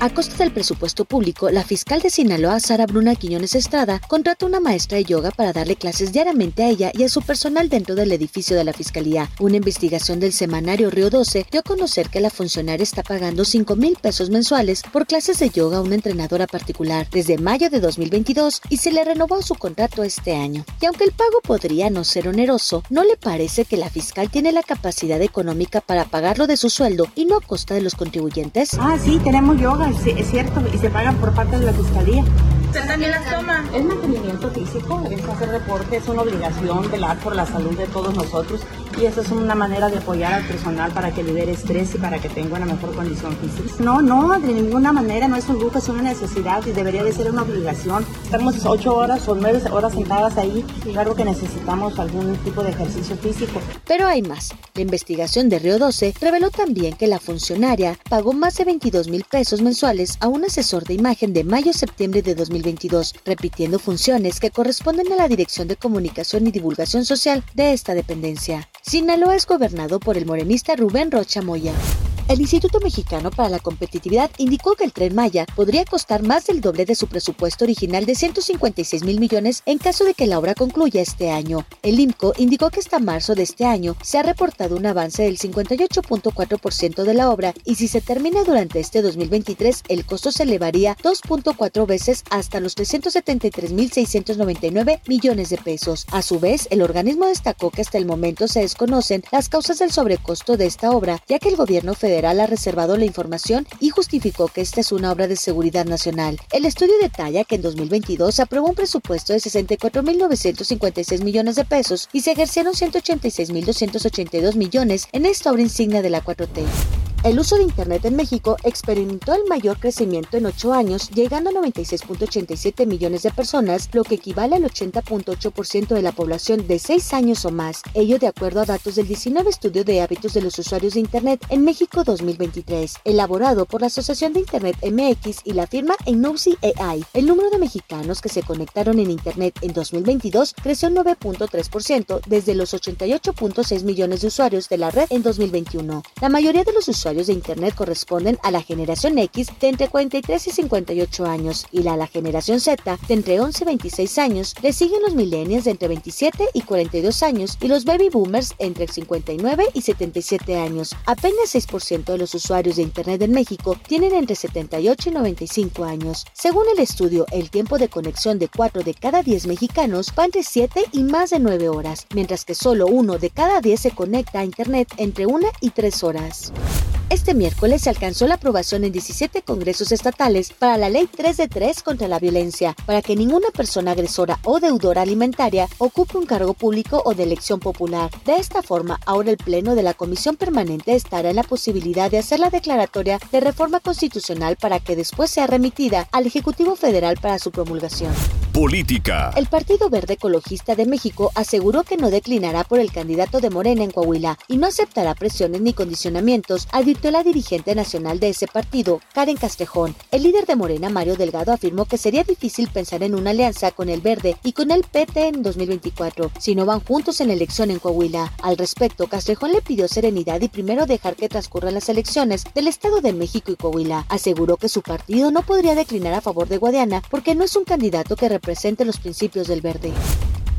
A costa del presupuesto público, la fiscal de Sinaloa, Sara Bruna Quiñones Estrada, contrató una maestra de yoga para darle clases diariamente a ella y a su personal dentro del edificio de la fiscalía. Una investigación del semanario Río 12 dio a conocer que la funcionaria está pagando 5 mil pesos mensuales por clases de yoga a una entrenadora particular desde mayo de 2022 y se le renovó su contrato este año. Y aunque el pago podría no ser oneroso, no le parece que la fiscal tiene la capacidad económica para pagarlo de su sueldo y no a costa de los contribuyentes. Ah, sí, tenemos yoga es cierto, y se pagan por parte de la fiscalía. ¿Usted también las toma? Es mantenimiento físico, es hacer deporte, es una obligación velar por la salud de todos nosotros y eso es una manera de apoyar al personal para que libere estrés y para que tenga una mejor condición física. No, no, de ninguna manera, no es un lujo, es una necesidad y debería de ser una obligación. Estamos ocho horas o nueve horas sentadas ahí, claro que necesitamos algún tipo de ejercicio físico. Pero hay más. La investigación de Río 12 reveló también que la funcionaria pagó más de 22 mil pesos mensuales a un asesor de imagen de mayo-septiembre de 2020 2022, repitiendo funciones que corresponden a la Dirección de Comunicación y Divulgación Social de esta dependencia. Sinaloa es gobernado por el morenista Rubén Rocha Moya. El Instituto Mexicano para la Competitividad indicó que el tren Maya podría costar más del doble de su presupuesto original de 156 mil millones en caso de que la obra concluya este año. El IMCO indicó que hasta marzo de este año se ha reportado un avance del 58.4% de la obra y si se termina durante este 2023 el costo se elevaría 2.4 veces hasta los 373 mil 699 millones de pesos. A su vez, el organismo destacó que hasta el momento se desconocen las causas del sobrecosto de esta obra, ya que el gobierno federal ha reservado la información y justificó que esta es una obra de seguridad nacional. El estudio detalla que en 2022 se aprobó un presupuesto de 64.956 millones de pesos y se ejercieron 186.282 millones en esta obra insignia de la 4T. El uso de Internet en México experimentó el mayor crecimiento en ocho años, llegando a 96.87 millones de personas, lo que equivale al 80.8% de la población de 6 años o más, ello de acuerdo a datos del 19 Estudio de Hábitos de los Usuarios de Internet en México 2023, elaborado por la Asociación de Internet MX y la firma Enosi AI. El número de mexicanos que se conectaron en Internet en 2022 creció 9.3% desde los 88.6 millones de usuarios de la red en 2021. La mayoría de los usuarios de Internet corresponden a la generación X de entre 43 y 58 años y la, la generación Z de entre 11 y 26 años. Le siguen los millennials de entre 27 y 42 años y los baby boomers entre 59 y 77 años. Apenas 6% de los usuarios de Internet en México tienen entre 78 y 95 años. Según el estudio, el tiempo de conexión de 4 de cada 10 mexicanos va entre 7 y más de 9 horas, mientras que solo uno de cada 10 se conecta a Internet entre 1 y 3 horas. Este miércoles se alcanzó la aprobación en 17 congresos estatales para la Ley 3 de 3 contra la violencia, para que ninguna persona agresora o deudora alimentaria ocupe un cargo público o de elección popular. De esta forma, ahora el Pleno de la Comisión Permanente estará en la posibilidad de hacer la declaratoria de reforma constitucional para que después sea remitida al Ejecutivo Federal para su promulgación. Política. El Partido Verde Ecologista de México aseguró que no declinará por el candidato de Morena en Coahuila y no aceptará presiones ni condicionamientos, advirtió la dirigente nacional de ese partido, Karen Castrejón. El líder de Morena, Mario Delgado, afirmó que sería difícil pensar en una alianza con el Verde y con el PT en 2024 si no van juntos en la elección en Coahuila. Al respecto, Castrejón le pidió serenidad y primero dejar que transcurran las elecciones del Estado de México y Coahuila. Aseguró que su partido no podría declinar a favor de Guadiana porque no es un candidato que represente presente los principios del verde.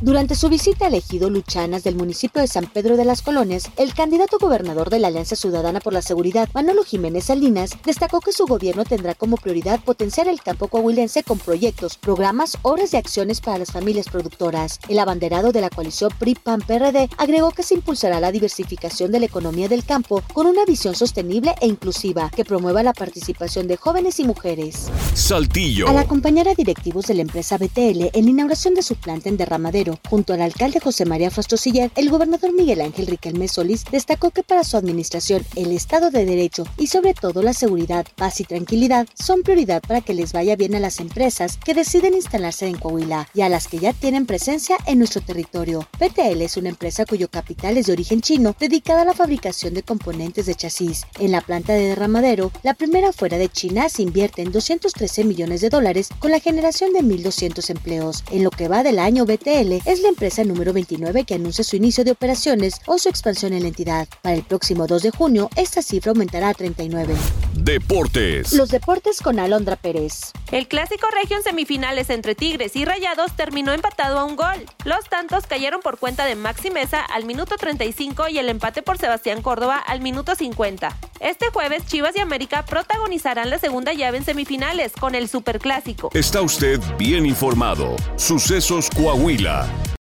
Durante su visita al ejido Luchanas del municipio de San Pedro de las Colonias, el candidato gobernador de la Alianza Ciudadana por la Seguridad, Manolo Jiménez Salinas, destacó que su gobierno tendrá como prioridad potenciar el campo coahuilense con proyectos, programas, obras y acciones para las familias productoras. El abanderado de la coalición PRI-PAN-PRD agregó que se impulsará la diversificación de la economía del campo con una visión sostenible e inclusiva que promueva la participación de jóvenes y mujeres. Saltillo. Al acompañar a directivos de la empresa BTL en la inauguración de su planta en Derramadero, Junto al alcalde José María Frostosiller, el gobernador Miguel Ángel Riquelme Solís destacó que para su administración el Estado de Derecho y sobre todo la seguridad, paz y tranquilidad son prioridad para que les vaya bien a las empresas que deciden instalarse en Coahuila y a las que ya tienen presencia en nuestro territorio. PTL es una empresa cuyo capital es de origen chino, dedicada a la fabricación de componentes de chasis. En la planta de derramadero, la primera fuera de China, se invierte en 213 millones de dólares con la generación de 1.200 empleos. En lo que va del año, BTL es la empresa número 29 que anuncia su inicio de operaciones o su expansión en la entidad. Para el próximo 2 de junio, esta cifra aumentará a 39. Deportes. Los deportes con Alondra Pérez. El clásico regio en semifinales entre Tigres y Rayados terminó empatado a un gol. Los tantos cayeron por cuenta de Maxi Mesa al minuto 35 y el empate por Sebastián Córdoba al minuto 50. Este jueves Chivas y América protagonizarán la segunda llave en semifinales con el Superclásico. Está usted bien informado. Sucesos Coahuila.